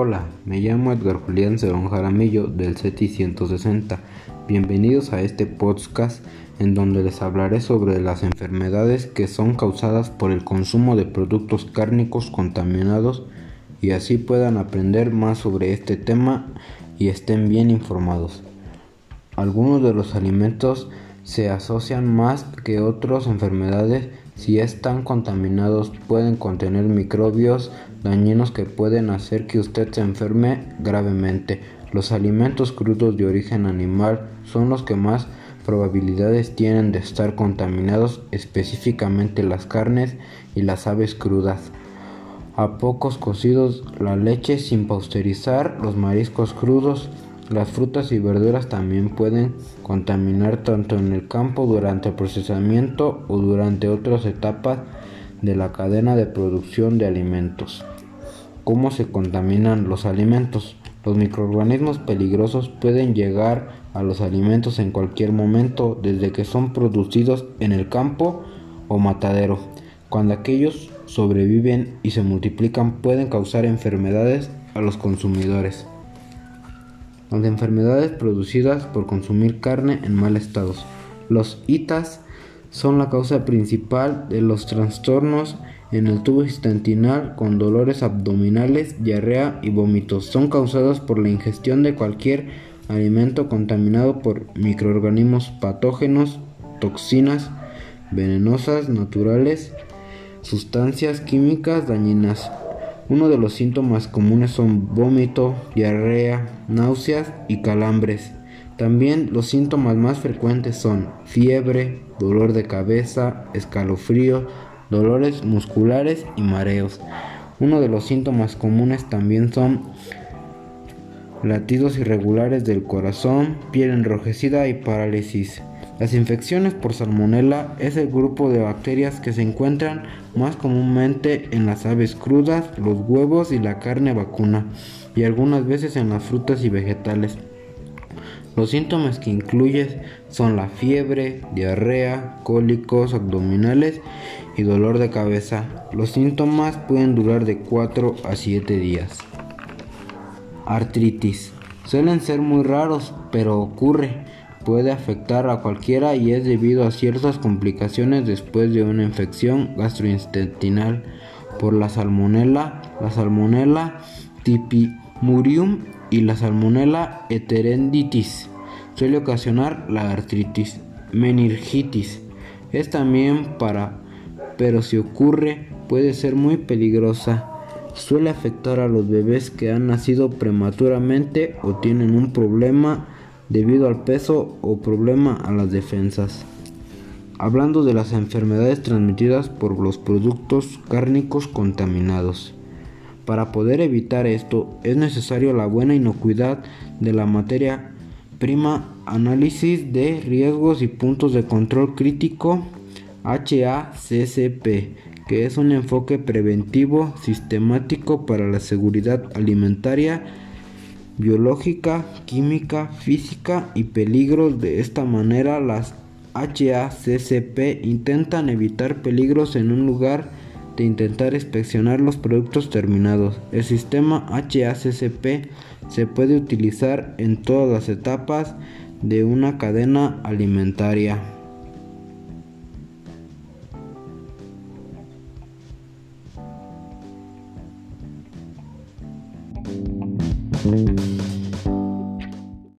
Hola, me llamo Edgar Julián Cerón Jaramillo del CETI 160. Bienvenidos a este podcast en donde les hablaré sobre las enfermedades que son causadas por el consumo de productos cárnicos contaminados y así puedan aprender más sobre este tema y estén bien informados. Algunos de los alimentos se asocian más que otras enfermedades si están contaminados pueden contener microbios dañinos que pueden hacer que usted se enferme gravemente. Los alimentos crudos de origen animal son los que más probabilidades tienen de estar contaminados, específicamente las carnes y las aves crudas. A pocos cocidos, la leche sin pasteurizar, los mariscos crudos, las frutas y verduras también pueden contaminar tanto en el campo durante el procesamiento o durante otras etapas de la cadena de producción de alimentos. ¿Cómo se contaminan los alimentos? Los microorganismos peligrosos pueden llegar a los alimentos en cualquier momento desde que son producidos en el campo o matadero. Cuando aquellos sobreviven y se multiplican pueden causar enfermedades a los consumidores. Las enfermedades producidas por consumir carne en mal estado. Los ITAS son la causa principal de los trastornos en el tubo intestinal con dolores abdominales, diarrea y vómitos. Son causados por la ingestión de cualquier alimento contaminado por microorganismos patógenos, toxinas venenosas naturales, sustancias químicas dañinas. Uno de los síntomas comunes son vómito, diarrea, náuseas y calambres. También los síntomas más frecuentes son fiebre, dolor de cabeza, escalofrío, dolores musculares y mareos. Uno de los síntomas comunes también son latidos irregulares del corazón, piel enrojecida y parálisis. Las infecciones por salmonela es el grupo de bacterias que se encuentran más comúnmente en las aves crudas, los huevos y la carne vacuna, y algunas veces en las frutas y vegetales. Los síntomas que incluye son la fiebre, diarrea, cólicos abdominales y dolor de cabeza. Los síntomas pueden durar de 4 a 7 días. Artritis. Suelen ser muy raros, pero ocurre. Puede afectar a cualquiera y es debido a ciertas complicaciones después de una infección gastrointestinal por la salmonella, la salmonella typhimurium y la salmonella heterenditis suele ocasionar la artritis. Meningitis es también para, pero si ocurre puede ser muy peligrosa. Suele afectar a los bebés que han nacido prematuramente o tienen un problema debido al peso o problema a las defensas. Hablando de las enfermedades transmitidas por los productos cárnicos contaminados. Para poder evitar esto es necesario la buena inocuidad de la materia prima, análisis de riesgos y puntos de control crítico HACCP, que es un enfoque preventivo sistemático para la seguridad alimentaria, biológica, química, física y peligros. De esta manera las HACCP intentan evitar peligros en un lugar de intentar inspeccionar los productos terminados. El sistema HACCP se puede utilizar en todas las etapas de una cadena alimentaria. Thank you.